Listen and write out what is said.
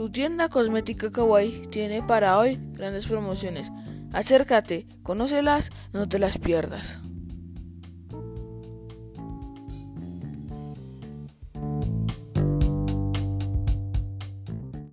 Tu tienda cosmética Kawaii tiene para hoy grandes promociones. Acércate, conócelas, no te las pierdas.